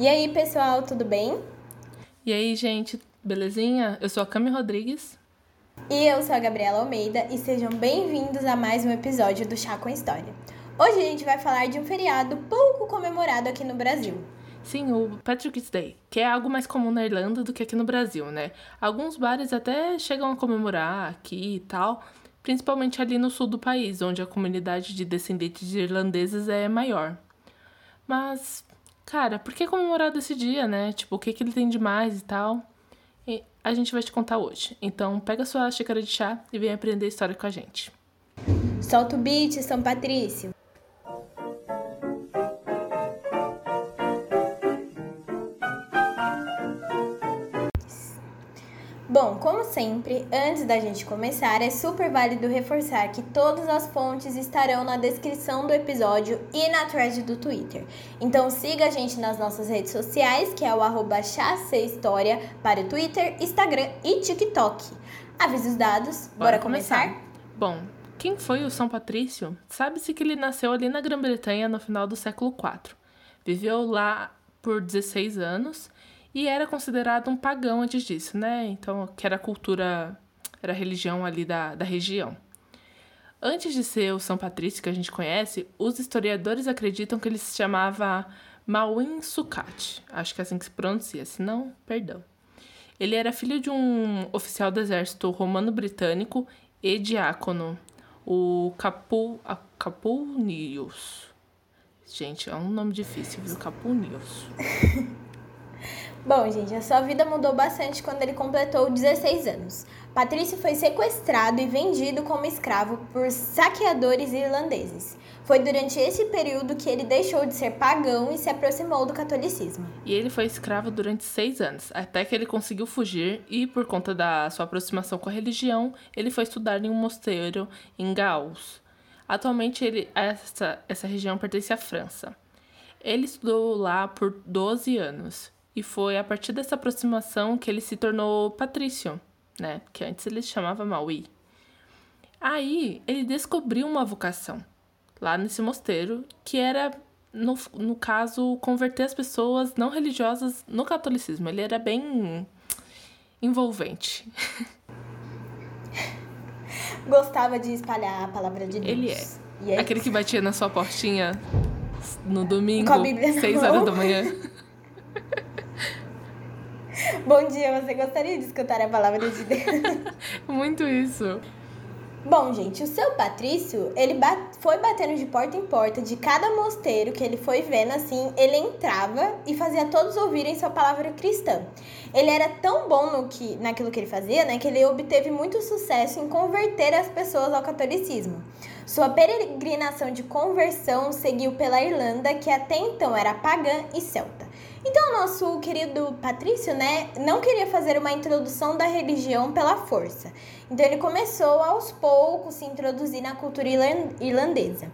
E aí, pessoal, tudo bem? E aí, gente, belezinha? Eu sou a Cami Rodrigues. E eu sou a Gabriela Almeida e sejam bem-vindos a mais um episódio do Chá com História. Hoje a gente vai falar de um feriado pouco comemorado aqui no Brasil. Sim, o Patrick's Day, que é algo mais comum na Irlanda do que aqui no Brasil, né? Alguns bares até chegam a comemorar aqui e tal, principalmente ali no sul do país, onde a comunidade de descendentes de irlandeses é maior. Mas, cara, por que comemorar desse dia, né? Tipo, o que, que ele tem de mais e tal? E a gente vai te contar hoje. Então, pega sua xícara de chá e vem aprender história com a gente. Solta o beat, São Patrício. Bom, como sempre, antes da gente começar, é super válido reforçar que todas as fontes estarão na descrição do episódio e na thread do Twitter. Então siga a gente nas nossas redes sociais, que é o arroba História para o Twitter, Instagram e TikTok. Avisos dados, bora, bora começar? começar? Bom, quem foi o São Patrício? Sabe-se que ele nasceu ali na Grã-Bretanha no final do século IV. Viveu lá por 16 anos e era considerado um pagão antes disso, né? Então, que era a cultura, era a religião ali da, da região. Antes de ser o São Patrício que a gente conhece, os historiadores acreditam que ele se chamava Mawin Sukat. Acho que é assim que se pronuncia, se não, perdão. Ele era filho de um oficial do exército romano-britânico e diácono, o Capu, Capulnius. Gente, é um nome difícil, viu? Capulnius. Bom, gente, a sua vida mudou bastante quando ele completou 16 anos. Patrício foi sequestrado e vendido como escravo por saqueadores irlandeses. Foi durante esse período que ele deixou de ser pagão e se aproximou do catolicismo. E ele foi escravo durante seis anos, até que ele conseguiu fugir e, por conta da sua aproximação com a religião, ele foi estudar em um mosteiro em Gauss. Atualmente, ele, essa, essa região pertence à França. Ele estudou lá por 12 anos e foi a partir dessa aproximação que ele se tornou Patrício, né? Que antes ele se chamava Maui. Aí ele descobriu uma vocação lá nesse mosteiro, que era, no, no caso, converter as pessoas não religiosas no catolicismo. Ele era bem envolvente. Gostava de espalhar a palavra de Deus. Ele é. é Aquele que batia na sua portinha no domingo, Com a Bíblia 6 horas da manhã. Bom dia, você gostaria de escutar a palavra de Deus? Muito isso. Bom, gente, o seu Patrício, ele bat foi batendo de porta em porta de cada mosteiro que ele foi vendo assim, ele entrava e fazia todos ouvirem sua palavra cristã. Ele era tão bom no que, naquilo que ele fazia, né, que ele obteve muito sucesso em converter as pessoas ao catolicismo. Sua peregrinação de conversão seguiu pela Irlanda, que até então era pagã e celta. Então, nosso querido Patrício, né, não queria fazer uma introdução da religião pela força. Então, ele começou aos poucos se introduzir na cultura irlandesa.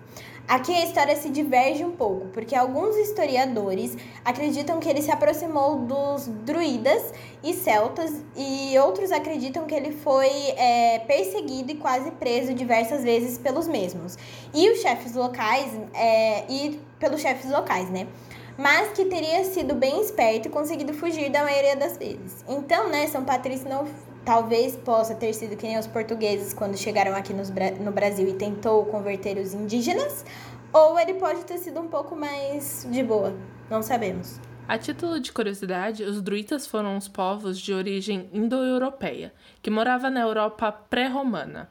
Aqui a história se diverge um pouco, porque alguns historiadores acreditam que ele se aproximou dos druidas e celtas, e outros acreditam que ele foi é, perseguido e quase preso diversas vezes pelos mesmos. E os chefes locais, é, e pelos chefes locais, né? Mas que teria sido bem esperto e conseguido fugir da maioria das vezes. Então, né, São Patrício não talvez possa ter sido que nem os portugueses quando chegaram aqui nos, no Brasil e tentou converter os indígenas, ou ele pode ter sido um pouco mais de boa, não sabemos. A título de curiosidade, os druitas foram os povos de origem indo-europeia, que moravam na Europa pré-romana.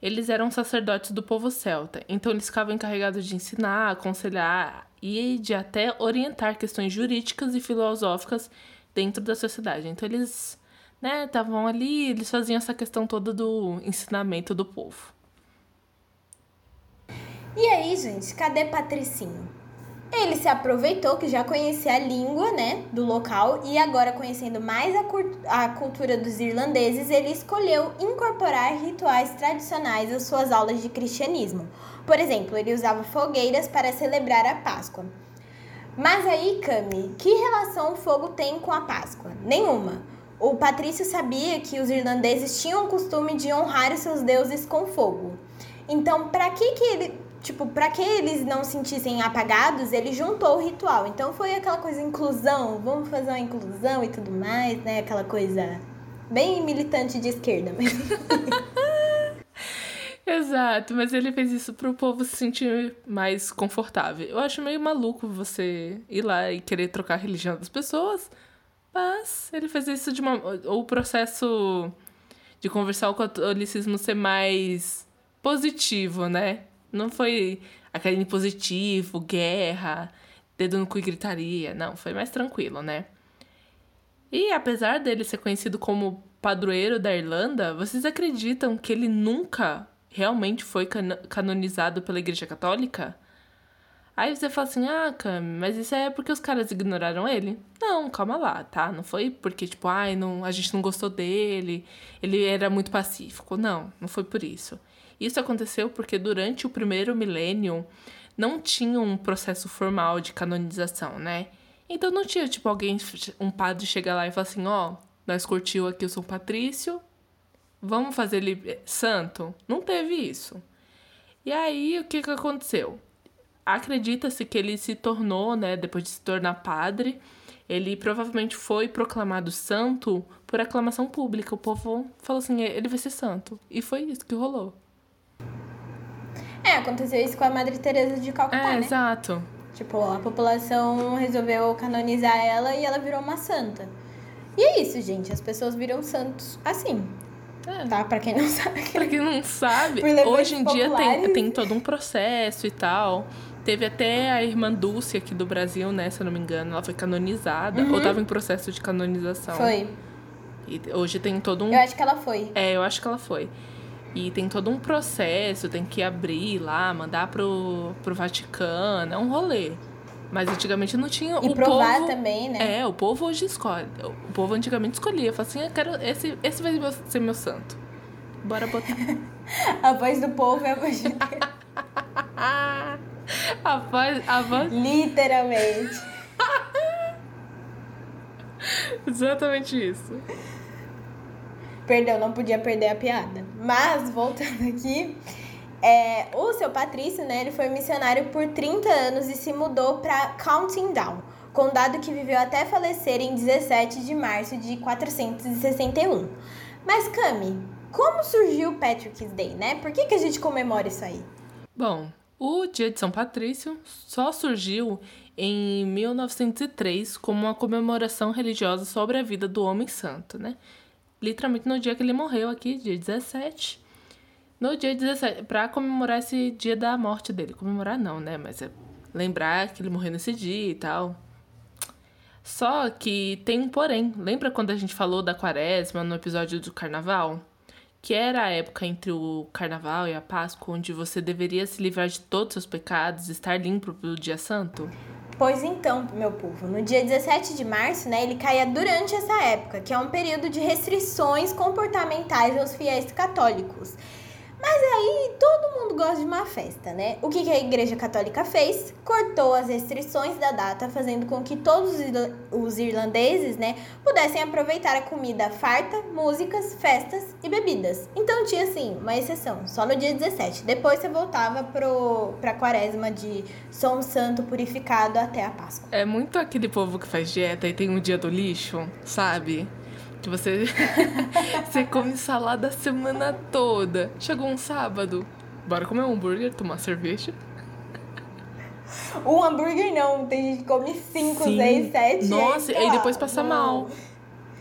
Eles eram sacerdotes do povo celta, então eles ficavam encarregados de ensinar, aconselhar e de até orientar questões jurídicas e filosóficas dentro da sociedade. Então eles, né, estavam ali, eles faziam essa questão toda do ensinamento do povo. E aí, gente, cadê Patricinho? Ele se aproveitou que já conhecia a língua, né, do local e agora conhecendo mais a, a cultura dos irlandeses, ele escolheu incorporar rituais tradicionais às suas aulas de cristianismo. Por exemplo, ele usava fogueiras para celebrar a Páscoa. Mas aí, Cami, que relação o fogo tem com a Páscoa? Nenhuma. O Patrício sabia que os irlandeses tinham o costume de honrar os seus deuses com fogo. Então, para que que ele tipo, para que eles não se sentissem apagados, ele juntou o ritual. Então foi aquela coisa inclusão, vamos fazer uma inclusão e tudo mais, né? Aquela coisa bem militante de esquerda, mas Exato, mas ele fez isso pro povo se sentir mais confortável. Eu acho meio maluco você ir lá e querer trocar a religião das pessoas, mas ele fez isso de uma. O processo de conversar o catolicismo ser mais positivo, né? Não foi aquele positivo, guerra, dedo no cu e gritaria. Não, foi mais tranquilo, né? E apesar dele ser conhecido como padroeiro da Irlanda, vocês acreditam que ele nunca realmente foi canonizado pela Igreja Católica? Aí você fala assim, ah, Cami, mas isso é porque os caras ignoraram ele? Não, calma lá, tá? Não foi porque, tipo, ai, não, a gente não gostou dele, ele era muito pacífico. Não, não foi por isso. Isso aconteceu porque durante o primeiro milênio não tinha um processo formal de canonização, né? Então não tinha, tipo, alguém, um padre chegar lá e falar assim, ó, oh, nós curtiu aqui o São Patrício, vamos fazer ele santo? Não teve isso. E aí, o que que aconteceu? Acredita-se que ele se tornou, né, depois de se tornar padre, ele provavelmente foi proclamado santo por aclamação pública. O povo falou assim, ele vai ser santo. E foi isso que rolou. É, aconteceu isso com a Madre Teresa de Calcutá, é, né? exato. Tipo, a população resolveu canonizar ela e ela virou uma santa. E é isso, gente. As pessoas viram santos assim. É. Tá? Pra quem não sabe. pra quem não sabe, hoje em dia tem, tem todo um processo e tal. Teve até a irmã Dulce aqui do Brasil, né? Se eu não me engano. Ela foi canonizada. Uhum. Ou tava em processo de canonização. Foi. E hoje tem todo um. Eu acho que ela foi. É, eu acho que ela foi. E tem todo um processo, tem que abrir lá, mandar pro, pro Vaticano. É um rolê. Mas antigamente não tinha. E o provar povo, também, né? É, o povo hoje escolhe. O povo antigamente escolhia. Falava assim, eu quero. Esse, esse vai ser meu santo. Bora botar. a voz do povo é a voz de Deus. a voz. A voz... Literalmente. Exatamente isso. Perdão, não podia perder a piada. Mas, voltando aqui, é, o seu Patrício, né, ele foi missionário por 30 anos e se mudou para Counting Down, condado que viveu até falecer em 17 de março de 461. Mas, Cami, como surgiu o Patrick's Day, né? Por que, que a gente comemora isso aí? Bom, o dia de São Patrício só surgiu em 1903 como uma comemoração religiosa sobre a vida do homem santo, né? Literalmente no dia que ele morreu aqui, dia 17. No dia 17, para comemorar esse dia da morte dele. Comemorar não, né? Mas é lembrar que ele morreu nesse dia e tal. Só que tem um porém. Lembra quando a gente falou da quaresma no episódio do carnaval? Que era a época entre o carnaval e a Páscoa onde você deveria se livrar de todos os seus pecados, estar limpo pro dia santo? Pois então, meu povo, no dia 17 de março, né, ele caia durante essa época, que é um período de restrições comportamentais aos fiéis católicos. Mas aí todo mundo gosta de uma festa, né? O que, a Igreja Católica fez? Cortou as restrições da data, fazendo com que todos os irlandeses, né, pudessem aproveitar a comida farta, músicas, festas e bebidas. Então tinha assim, uma exceção, só no dia 17. Depois você voltava pro, pra quaresma de São Santo purificado até a Páscoa. É muito aquele povo que faz dieta e tem um dia do lixo, sabe? Que você, você come salada a semana toda. Chegou um sábado, bora comer um hambúrguer, tomar cerveja. Um hambúrguer não, tem gente que come 5, 6, 7. Nossa, e depois passa não. mal.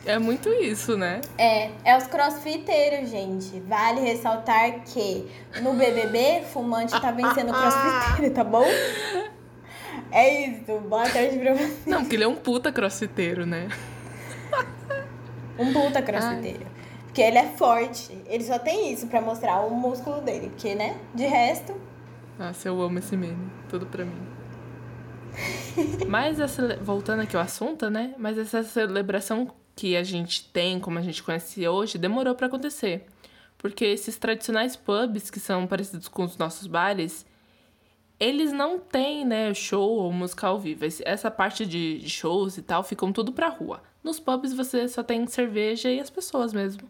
É muito isso, né? É, é os crossfiteiros, gente. Vale ressaltar que no BBB, fumante tá vencendo o crossfiteiro, tá bom? É isso, boa tarde pra você. Não, porque ele é um puta crossfiteiro, né? Um puta crossfiteiro. Porque ele é forte. Ele só tem isso para mostrar o músculo dele. Porque, né? De resto. Nossa, eu amo esse meme. Tudo pra mim. Mas, essa, voltando aqui ao assunto, né? Mas essa celebração que a gente tem, como a gente conhece hoje, demorou para acontecer. Porque esses tradicionais pubs, que são parecidos com os nossos bares, eles não têm, né, show ou música ao vivo. Essa parte de shows e tal ficam tudo pra rua. Nos pubs você só tem cerveja e as pessoas mesmo.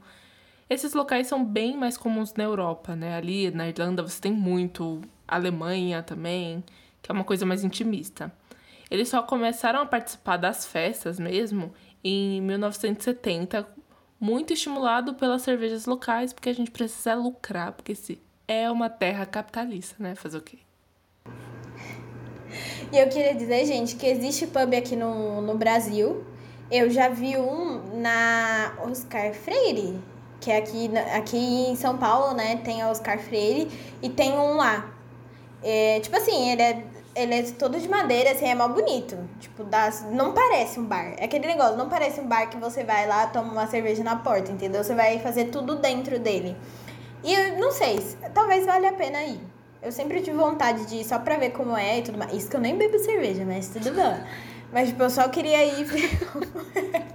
Esses locais são bem mais comuns na Europa, né? Ali na Irlanda você tem muito Alemanha também, que é uma coisa mais intimista. Eles só começaram a participar das festas mesmo em 1970, muito estimulado pelas cervejas locais, porque a gente precisa lucrar, porque se é uma terra capitalista, né? Fazer o quê? E eu queria dizer, gente, que existe pub aqui no, no Brasil. Eu já vi um na Oscar Freire, que é aqui, aqui em São Paulo, né? Tem a Oscar Freire e tem um lá. É, tipo assim, ele é, ele é todo de madeira, assim, é mal bonito. Tipo, dá, não parece um bar. É aquele negócio, não parece um bar que você vai lá, toma uma cerveja na porta, entendeu? Você vai fazer tudo dentro dele. E eu não sei, talvez valha a pena ir. Eu sempre tive vontade de ir só pra ver como é e tudo mais. Isso que eu nem bebo cerveja, mas tudo bom. Mas, tipo, eu só queria ir é.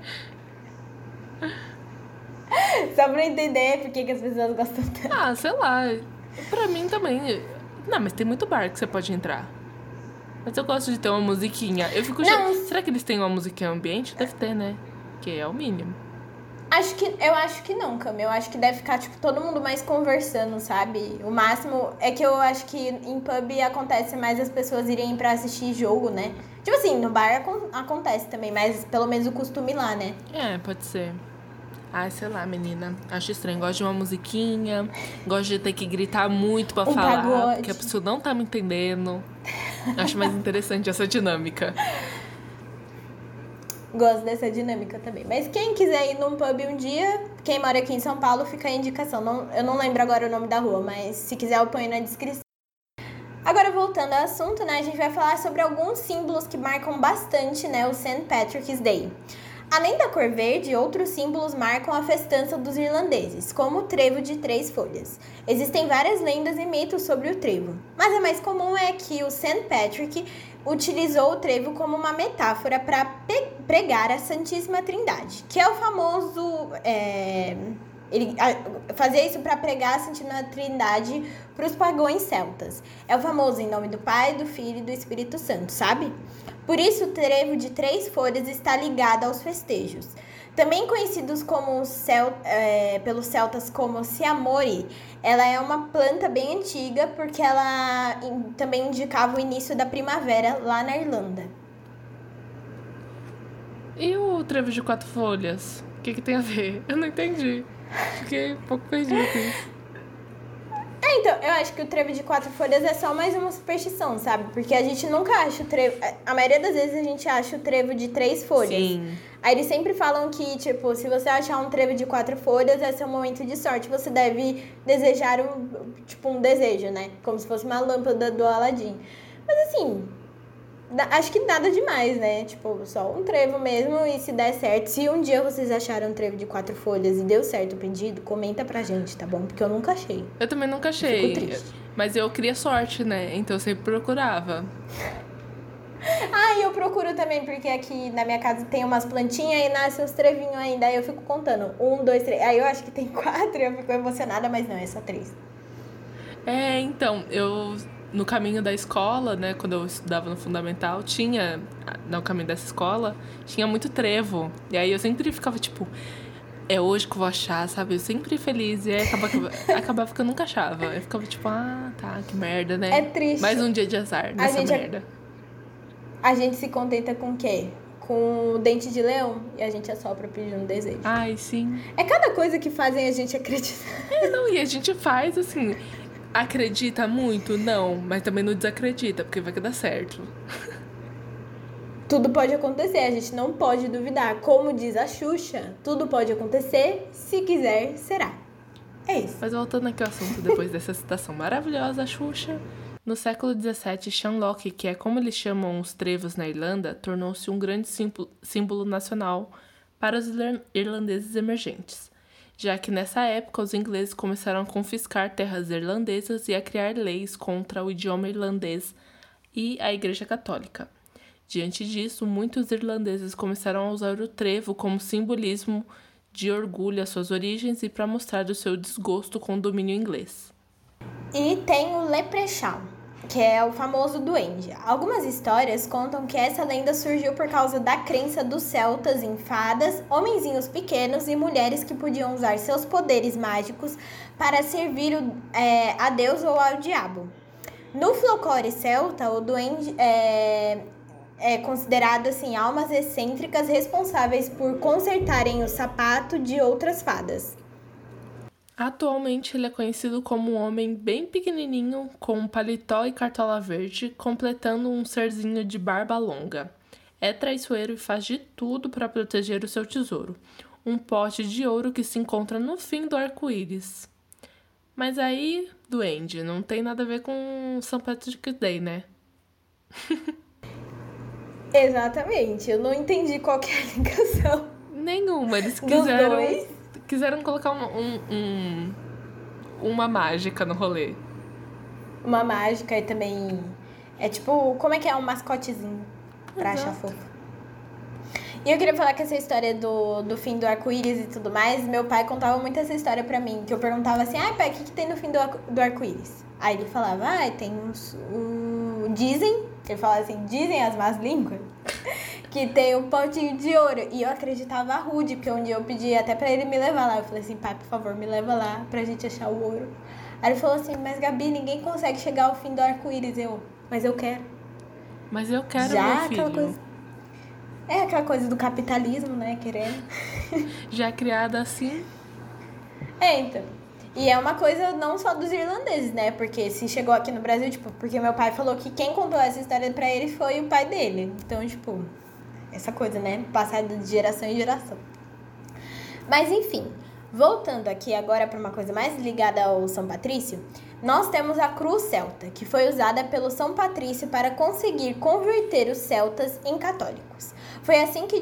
Só pra entender por que, que as pessoas gostam tanto. Ah, sei lá. Pra mim também. Não, mas tem muito bar que você pode entrar. Mas eu gosto de ter uma musiquinha. Eu fico. Não. Será que eles têm uma musiquinha ambiente? Deve ter, né? Que é o mínimo. Acho que, eu acho que não, Cam. Eu acho que deve ficar, tipo, todo mundo mais conversando, sabe? O máximo é que eu acho que em pub acontece mais as pessoas irem pra assistir jogo, né? Tipo assim, no bar acontece também, mas pelo menos o costume lá, né? É, pode ser. Ai, sei lá, menina. Acho estranho. Gosto de uma musiquinha. Gosto de ter que gritar muito pra um falar. Pagode. Porque a pessoa não tá me entendendo. Acho mais interessante essa dinâmica. Gosto dessa dinâmica também. Mas quem quiser ir num pub um dia, quem mora aqui em São Paulo, fica a indicação. Não, eu não lembro agora o nome da rua, mas se quiser eu ponho na descrição. Agora voltando ao assunto, né, a gente vai falar sobre alguns símbolos que marcam bastante, né, o St. Patrick's Day. Além da cor verde, outros símbolos marcam a festança dos irlandeses, como o trevo de três folhas. Existem várias lendas e mitos sobre o trevo, mas a mais comum é que o St. Patrick utilizou o trevo como uma metáfora para pregar a Santíssima Trindade, que é o famoso. É, ele fazia isso para pregar a Santíssima Trindade para os pagões celtas. É o famoso em nome do Pai, do Filho e do Espírito Santo, sabe? Por isso, o trevo de três folhas está ligado aos festejos. Também conhecidos como cel, é, pelos celtas como siamori, ela é uma planta bem antiga porque ela também indicava o início da primavera lá na Irlanda. E o trevo de quatro folhas? O que, que tem a ver? Eu não entendi. Fiquei um pouco perdido com isso. É, então, eu acho que o trevo de quatro folhas é só mais uma superstição, sabe? Porque a gente nunca acha o trevo. A maioria das vezes a gente acha o trevo de três folhas. Sim. Aí eles sempre falam que, tipo, se você achar um trevo de quatro folhas, é seu momento de sorte. Você deve desejar um, tipo, um desejo, né? Como se fosse uma lâmpada do Aladim. Mas assim, Acho que nada demais, né? Tipo, só um trevo mesmo e se der certo. Se um dia vocês acharam um trevo de quatro folhas e deu certo o pedido, comenta pra gente, tá bom? Porque eu nunca achei. Eu também nunca achei. Mas eu queria sorte, né? Então eu sempre procurava. ah, e eu procuro também, porque aqui na minha casa tem umas plantinhas e nasce uns trevinhos ainda. Aí eu fico contando. Um, dois, três. Aí eu acho que tem quatro e eu fico emocionada, mas não, é só três. É, então, eu no caminho da escola, né, quando eu estudava no fundamental, tinha, no caminho dessa escola, tinha muito trevo. E aí eu sempre ficava tipo, é hoje que eu vou achar, sabe? Eu sempre feliz. E aí acabava, acabava que eu nunca achava. Eu ficava tipo, ah, tá, que merda, né? É triste. Mais um dia de azar nessa a merda. A, a gente se contenta com o quê? Com o dente de leão e a gente assopra pedindo um desejo. Ai, sim. É cada coisa que fazem a gente acreditar. É, não, e a gente faz assim. Acredita muito? Não, mas também não desacredita, porque vai que dá certo. Tudo pode acontecer, a gente não pode duvidar. Como diz a Xuxa, tudo pode acontecer, se quiser, será. É isso. Mas voltando aqui ao assunto, depois dessa citação maravilhosa, Xuxa. No século XVII, Shamrock, que é como eles chamam os trevos na Irlanda, tornou-se um grande símbolo nacional para os irlandeses emergentes já que nessa época os ingleses começaram a confiscar terras irlandesas e a criar leis contra o idioma irlandês e a Igreja Católica. Diante disso, muitos irlandeses começaram a usar o trevo como simbolismo de orgulho às suas origens e para mostrar o seu desgosto com o domínio inglês. E tem o Leprechaun, que é o famoso duende. Algumas histórias contam que essa lenda surgiu por causa da crença dos celtas em fadas, homenzinhos pequenos e mulheres que podiam usar seus poderes mágicos para servir é, a Deus ou ao diabo. No folclore celta, o duende é, é considerado assim almas excêntricas responsáveis por consertarem o sapato de outras fadas. Atualmente ele é conhecido como um homem bem pequenininho, com um paletó e cartola verde, completando um serzinho de barba longa. É traiçoeiro e faz de tudo para proteger o seu tesouro, um pote de ouro que se encontra no fim do arco-íris. Mas aí, duende, não tem nada a ver com St. Patrick's Day, né? Exatamente, eu não entendi qual que é a ligação. Nenhuma, eles quiseram quiseram colocar um, um, um, uma mágica no rolê. Uma mágica e também é tipo, como é que é um mascotezinho pra Exato. achar fofo. E eu queria falar que essa história do, do fim do arco-íris e tudo mais, meu pai contava muito essa história pra mim, que eu perguntava assim, ai pai, o que, que tem no fim do, do arco-íris? Aí ele falava, ah, tem uns. Um, dizem, ele falava assim, dizem as más línguas, que tem um potinho de ouro. E eu acreditava rude, porque um dia eu pedi até pra ele me levar lá. Eu falei assim, pai, por favor, me leva lá pra gente achar o ouro. Aí ele falou assim, mas Gabi, ninguém consegue chegar ao fim do arco-íris. Eu, mas eu quero. Mas eu quero, Já meu filho. Aquela coisa é aquela coisa do capitalismo, né? Querendo. Já é criada assim. É, então. E é uma coisa não só dos irlandeses, né? Porque se chegou aqui no Brasil, tipo, porque meu pai falou que quem contou essa história pra ele foi o pai dele. Então, tipo, essa coisa, né? Passada de geração em geração. Mas enfim, voltando aqui agora para uma coisa mais ligada ao São Patrício, nós temos a cruz celta, que foi usada pelo São Patrício para conseguir converter os celtas em católicos. Foi assim que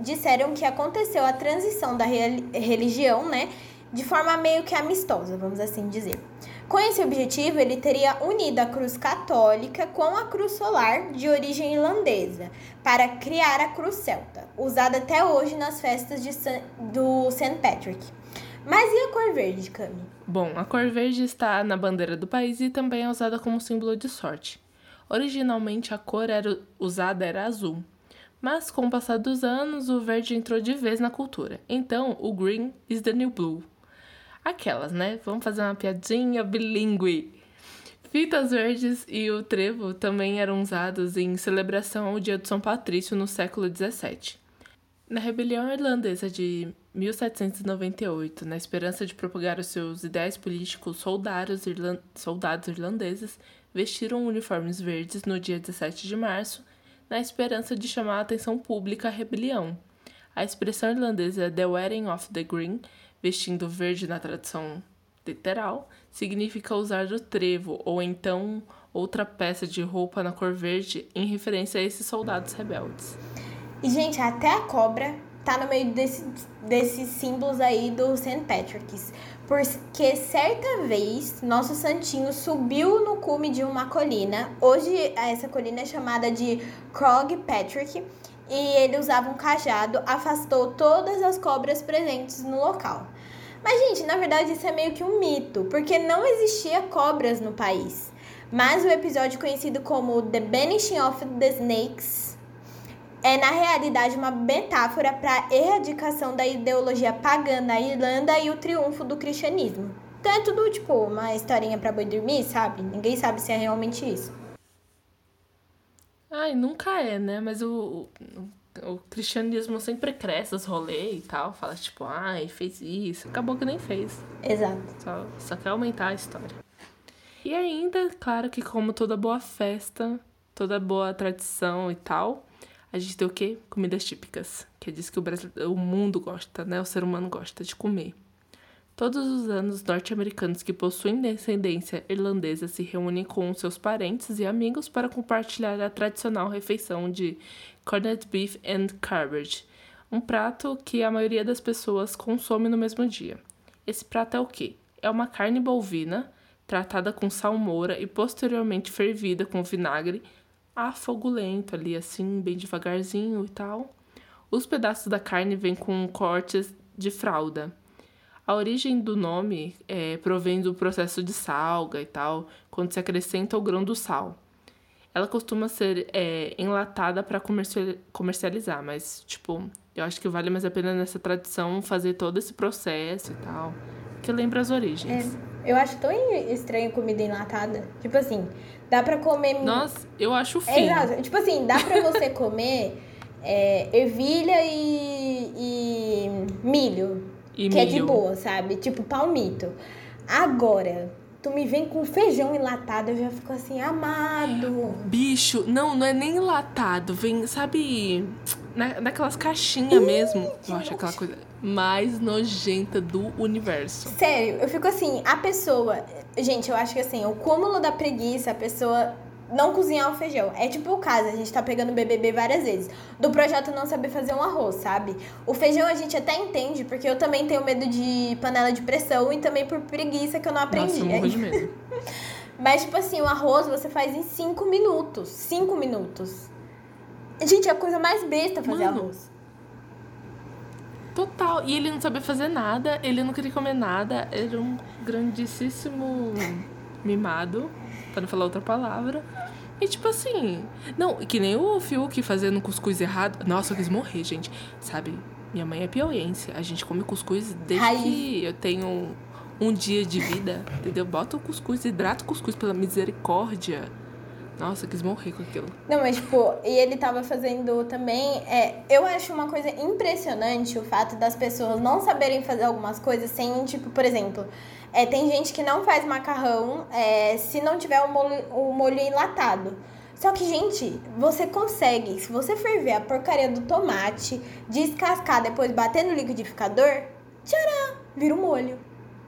disseram que aconteceu a transição da religião, né? De forma meio que amistosa, vamos assim dizer. Com esse objetivo, ele teria unido a cruz católica com a cruz solar de origem irlandesa para criar a cruz celta, usada até hoje nas festas de San, do St. Patrick. Mas e a cor verde, Cami? Bom, a cor verde está na bandeira do país e também é usada como símbolo de sorte. Originalmente a cor era usada era azul, mas com o passar dos anos, o verde entrou de vez na cultura. Então, o green is the new blue. Aquelas, né? Vamos fazer uma piadinha bilíngue. Fitas verdes e o trevo também eram usados em celebração ao Dia de São Patrício no século XVII. Na rebelião irlandesa de 1798, na esperança de propagar os seus ideais políticos, soldados, irland soldados irlandeses vestiram uniformes verdes no dia 17 de março na esperança de chamar a atenção pública à rebelião. A expressão irlandesa The Wearing of the Green, vestindo verde na tradução literal, significa usar o trevo ou então outra peça de roupa na cor verde em referência a esses soldados rebeldes. E, gente, até a cobra tá no meio desse, desses símbolos aí do St. Patrick's. Porque certa vez nosso santinho subiu no cume de uma colina. Hoje essa colina é chamada de Krog Patrick. E ele usava um cajado, afastou todas as cobras presentes no local. Mas, gente, na verdade isso é meio que um mito, porque não existia cobras no país. Mas o episódio conhecido como The Banishing of the Snakes é, na realidade, uma metáfora para a erradicação da ideologia pagã na Irlanda e o triunfo do cristianismo. Então é tudo, tipo, uma historinha para boi dormir, sabe? Ninguém sabe se é realmente isso. Ai, nunca é, né? Mas o, o, o cristianismo sempre cresce os rolês e tal. Fala, tipo, ai, fez isso. Acabou que nem fez. Exato. Só, só quer aumentar a história. E ainda, claro que como toda boa festa, toda boa tradição e tal a gente tem o quê? Comidas típicas, que é disso que o, Brasil, o mundo gosta, né? O ser humano gosta de comer. Todos os anos, norte-americanos que possuem descendência irlandesa se reúnem com seus parentes e amigos para compartilhar a tradicional refeição de corned beef and cabbage, um prato que a maioria das pessoas consome no mesmo dia. Esse prato é o quê? É uma carne bovina tratada com salmoura e posteriormente fervida com vinagre, a fogo lento ali, assim, bem devagarzinho e tal. Os pedaços da carne vêm com cortes de fralda. A origem do nome é, provém do processo de salga e tal, quando se acrescenta o grão do sal. Ela costuma ser é, enlatada para comercializar, mas, tipo, eu acho que vale mais a pena nessa tradição fazer todo esse processo e tal, que lembra as origens. É, eu acho tão estranho comida enlatada. Tipo assim, dá pra comer. Nossa, eu acho É, fino. exato. Tipo assim, dá pra você comer é, ervilha e, e milho. E que é de boa, sabe? Tipo palmito. Agora, tu me vem com feijão enlatado, eu já fico assim, amado. Bicho, não, não é nem enlatado. Vem, sabe, na, naquelas caixinhas mesmo. Eu acho aquela coisa mais nojenta do universo. Sério, eu fico assim, a pessoa. Gente, eu acho que assim, o cúmulo da preguiça, a pessoa não cozinhar o feijão. É tipo o caso, a gente tá pegando BBB várias vezes. Do projeto não saber fazer um arroz, sabe? O feijão a gente até entende, porque eu também tenho medo de panela de pressão e também por preguiça que eu não aprendi. Nossa, eu morro de medo. Mas, tipo assim, o arroz você faz em 5 minutos. 5 minutos. Gente, é a coisa mais besta fazer Mano. arroz. Total. E ele não sabia fazer nada, ele não queria comer nada. Era um grandíssimo mimado, pra não falar outra palavra. E tipo assim, não, que nem o Fiuk fazendo cuscuz errado. Nossa, eu quis morrer, gente. Sabe, minha mãe é piauiense. A gente come cuscuz desde Raiz. que eu tenho um dia de vida, entendeu? Bota o cuscuz, hidrata o cuscuz pela misericórdia. Nossa, quis morrer com aquilo. Não, mas tipo, e ele tava fazendo também. É, eu acho uma coisa impressionante o fato das pessoas não saberem fazer algumas coisas sem, tipo, por exemplo, é, tem gente que não faz macarrão é, se não tiver o molho, o molho enlatado. Só que, gente, você consegue, se você ferver a porcaria do tomate, descascar, depois bater no liquidificador, tcharam, vira um molho.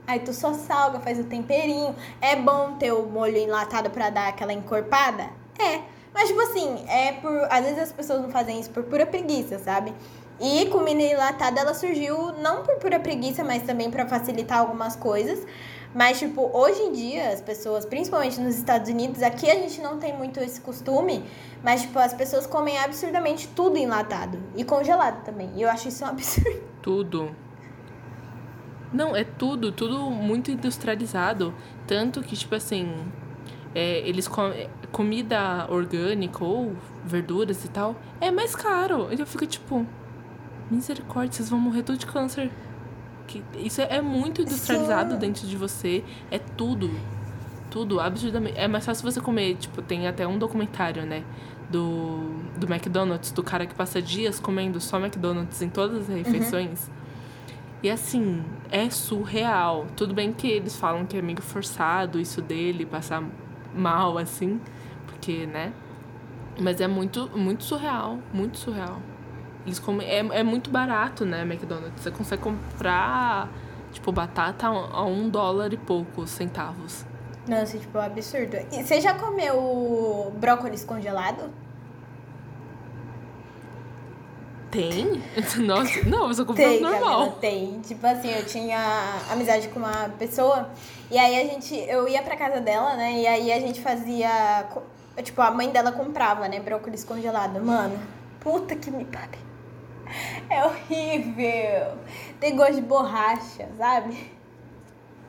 Aí tu só salga, faz o temperinho. É bom ter o molho enlatado pra dar aquela encorpada? É. Mas, tipo assim, é por. Às vezes as pessoas não fazem isso por pura preguiça, sabe? E comida enlatada, ela surgiu não por pura preguiça, mas também pra facilitar algumas coisas. Mas, tipo, hoje em dia, as pessoas, principalmente nos Estados Unidos, aqui a gente não tem muito esse costume, mas, tipo, as pessoas comem absurdamente tudo enlatado. E congelado também. E eu acho isso um absurdo. Tudo. Não, é tudo, tudo muito industrializado. Tanto que, tipo assim, é, eles comem comida orgânica ou verduras e tal, é mais caro. E eu fico tipo, misericórdia, vocês vão morrer tudo de câncer. Que, isso é, é muito industrializado Sim. dentro de você. É tudo. Tudo, absurdamente. É mais fácil você comer, tipo, tem até um documentário, né? Do, do McDonald's, do cara que passa dias comendo só McDonald's em todas as refeições. E assim, é surreal. Tudo bem que eles falam que é meio forçado isso dele, passar mal, assim, porque, né? Mas é muito, muito surreal, muito surreal. Eles comem, é, é muito barato, né, McDonald's? Você consegue comprar, tipo, batata a um dólar e poucos centavos. Nossa, tipo, é um absurdo. E você já comeu brócolis congelado? Tem? Nossa, não, eu só compro Tem, normal. Camila, tem. Tipo assim, eu tinha amizade com uma pessoa e aí a gente, eu ia pra casa dela, né? E aí a gente fazia, tipo, a mãe dela comprava, né, brócolis congelado. Mano, puta que me pariu. É horrível. Tem gosto de borracha, sabe?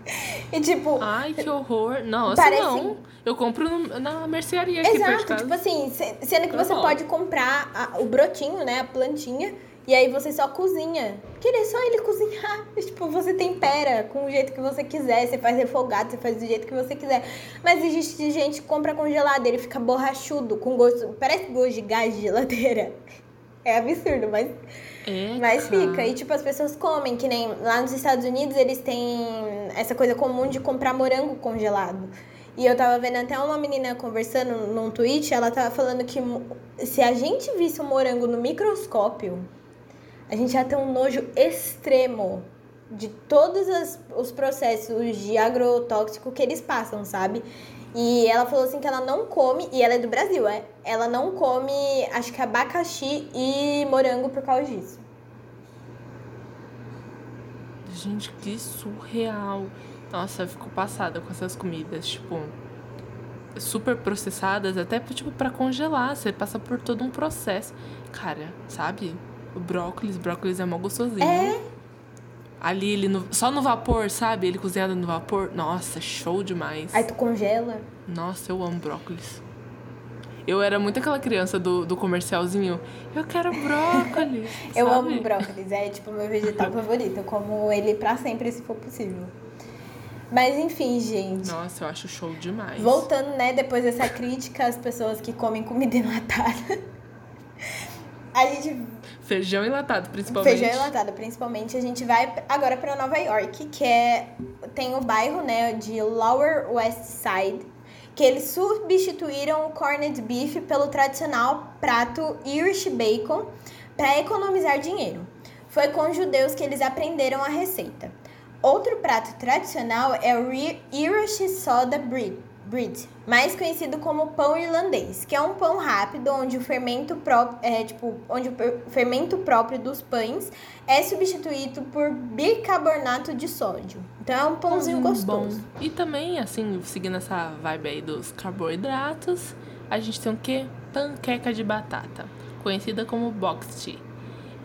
E tipo, Ai, que horror. Nossa, Parece- não. Eu compro no- na mercearia aqui perto de Exato, casa. tipo assim, se- sendo que você pode comprar a- o brotinho, né, a plantinha, e aí você só cozinha. Querer só ele cozinhar. Tipo, você tempera com o jeito que você quiser, você faz refogado, você faz do jeito que você quiser. Mas existe gente que compra congelado, ele fica borrachudo, com gosto, parece gosto de gás de geladeira. É absurdo, mas É, mas fica. E, tipo, as pessoas comem, que nem lá nos Estados Unidos eles têm essa coisa comum de comprar morango congelado. E eu tava vendo até uma menina conversando num tweet, ela tava falando que se a gente visse um morango no microscópio, a gente ia ter um nojo extremo de todos as- os processos de agrotóxico que eles passam, sabe? E ela falou assim que ela não come, e ela é do Brasil, é? Ela não come, acho que abacaxi e morango por causa disso. Gente, que surreal. Nossa, eu fico passada com essas comidas, tipo, super processadas, até tipo para congelar, você passa por todo um processo. Cara, sabe? O brócolis, brócolis é mó gostosinho. É. Ali ele no- só no vapor, sabe? Ele cozinhado no vapor. Nossa, show demais. Aí tu congela. Nossa, eu amo brócolis. Eu era muito aquela criança do, do comercialzinho. Eu quero brócolis. Eu amo brócolis, é tipo meu vegetal favorito. Eu como ele pra sempre se for possível. Mas enfim, gente. Nossa, eu acho show demais. Voltando, né, depois dessa crítica às pessoas que comem comida enlatada. A gente. Feijão enlatado, principalmente. Feijão enlatado, principalmente. A gente vai agora para Nova York, que é. Tem o bairro, né, de Lower West Side, que eles substituíram o corned beef pelo tradicional prato Irish bacon para economizar dinheiro. Foi com os judeus que eles aprenderam a receita. Outro prato tradicional é o Irish Soda Bread, bread, mais conhecido como pão irlandês, que é um pão rápido onde o fermento próprio, é, tipo, onde o fermento próprio dos pães é substituído por bicarbonato de sódio. Então é um pãozinho hum, gostoso. Bom. E também, assim, seguindo essa vibe aí dos carboidratos, a gente tem o quê? Panqueca de batata, conhecida como box tea.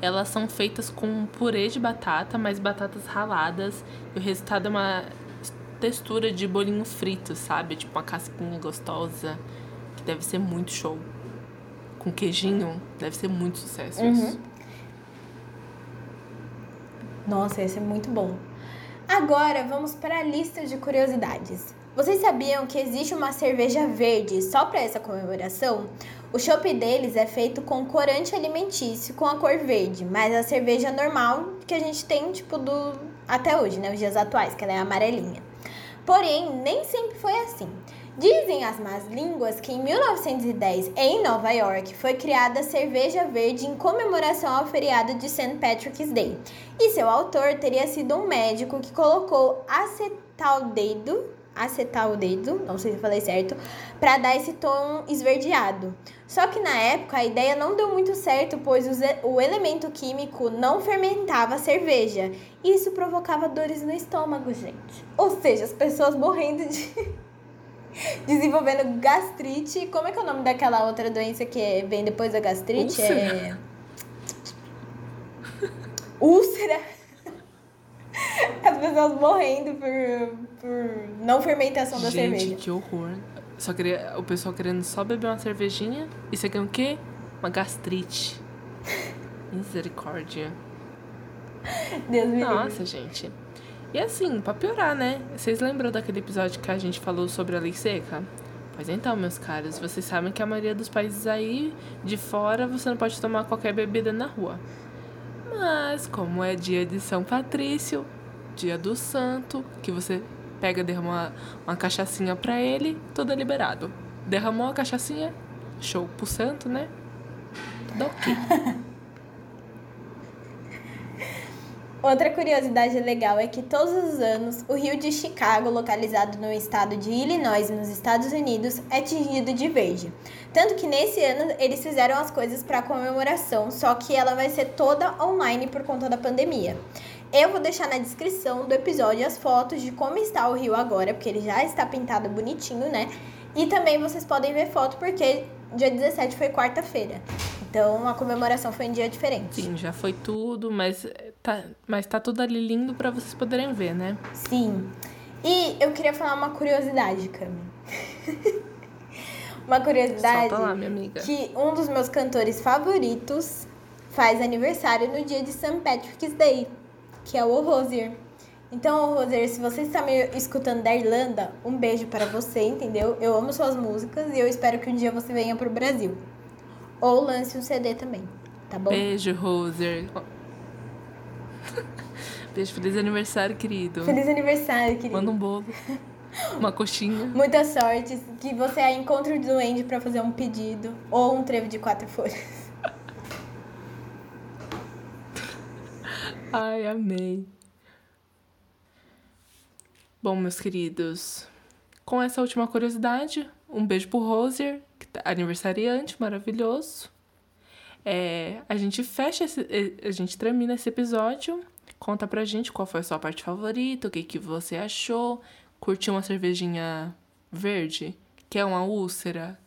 Elas são feitas com purê de batata, mais batatas raladas, e o resultado é uma textura de bolinho frito, sabe? Tipo uma casquinha gostosa, que deve ser muito show. Com queijinho, deve ser muito sucesso uhum. isso. Nossa, esse é muito bom. Agora vamos para a lista de curiosidades. Vocês sabiam que existe uma cerveja verde só para essa comemoração? O chopp deles é feito com corante alimentício com a cor verde, mas a cerveja normal que a gente tem, tipo, do até hoje, né? Os dias atuais, que ela é amarelinha. Porém, nem sempre foi assim. Dizem as más línguas que em 1910, em Nova York, foi criada a cerveja verde em comemoração ao feriado de St. Patrick's Day. E seu autor teria sido um médico que colocou acetaldeído, acetaldeído, não sei se falei certo, para dar esse tom esverdeado. Só que na época a ideia não deu muito certo, pois o elemento químico não fermentava a cerveja. E isso provocava dores no estômago, gente. Ou seja, as pessoas morrendo de. desenvolvendo gastrite. Como é que é o nome daquela outra doença que vem depois da gastrite? Úlcera. É. Úlcera. As pessoas morrendo por, por não fermentação da Gente, cerveja. que horror. Só queria, o pessoal querendo só beber uma cervejinha. E você quer o quê? Uma gastrite. Misericórdia. Deus me Nossa, livre. gente. E assim, pra piorar, né? Vocês lembram daquele episódio que a gente falou sobre a lei seca? Pois então, meus caros, vocês sabem que a maioria dos países aí de fora você não pode tomar qualquer bebida na rua. Mas, como é dia de São Patrício, dia do santo, que você pega, derrama uma, uma cachaçinha pra ele, tudo é liberado. Derramou a cachaçinha, show pro santo, né? Tudo ok. Outra curiosidade legal é que todos os anos o rio de Chicago, localizado no estado de Illinois, nos Estados Unidos, é tingido de verde. Tanto que nesse ano eles fizeram as coisas para comemoração, só que ela vai ser toda online por conta da pandemia. Eu vou deixar na descrição do episódio as fotos de como está o rio agora, porque ele já está pintado bonitinho, né? E também vocês podem ver foto porque dia 17 foi quarta-feira. Então a comemoração foi em dia diferente. Sim, já foi tudo, mas tá, mas tá tudo ali lindo para vocês poderem ver, né? Sim. E eu queria falar uma curiosidade, Cami. uma curiosidade Solta lá, minha amiga. que um dos meus cantores favoritos faz aniversário no dia de St. Patrick's Day que é o Rosier. Então, Rosier, se você está me escutando da Irlanda, um beijo para você, entendeu? Eu amo suas músicas e eu espero que um dia você venha pro Brasil. Ou lance um CD também, tá bom? Beijo, Rosier. Beijo, feliz aniversário, querido. Feliz aniversário, querido. Manda um bolo. Uma coxinha. Muita sorte. Que você encontre o duende para fazer um pedido. Ou um trevo de quatro folhas. Ai, amei. Bom, meus queridos, com essa última curiosidade, um beijo pro Rosier, que tá aniversariante, maravilhoso. É, a gente fecha, esse, a gente termina esse episódio. Conta pra gente qual foi a sua parte favorita, o que, que você achou. Curtiu uma cervejinha verde? Quer uma úlcera?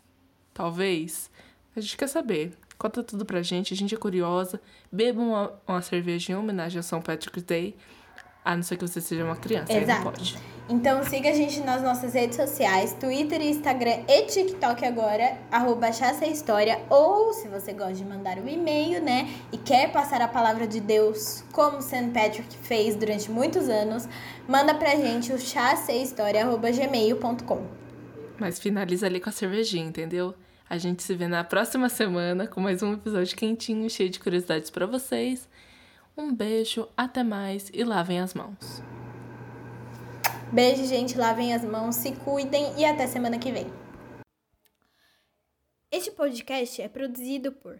Talvez? A gente quer saber. Conta tudo pra gente, a gente é curiosa. Beba uma, uma cerveja em homenagem a São Patrick's Day. A não ser que você seja uma criança, aí Exato. não pode. Então siga a gente nas nossas redes sociais, Twitter, Instagram e TikTok agora, arroba Chaça História. Ou se você gosta de mandar um e-mail, né? E quer passar a palavra de Deus, como St. Patrick fez durante muitos anos, manda pra gente o chacehistoria.gmail.com. Mas finaliza ali com a cervejinha, entendeu? A gente se vê na próxima semana com mais um episódio quentinho, cheio de curiosidades pra vocês. Um beijo, até mais e lavem as mãos. Beijo, gente. Lavem as mãos, se cuidem e até semana que vem. Este podcast é produzido por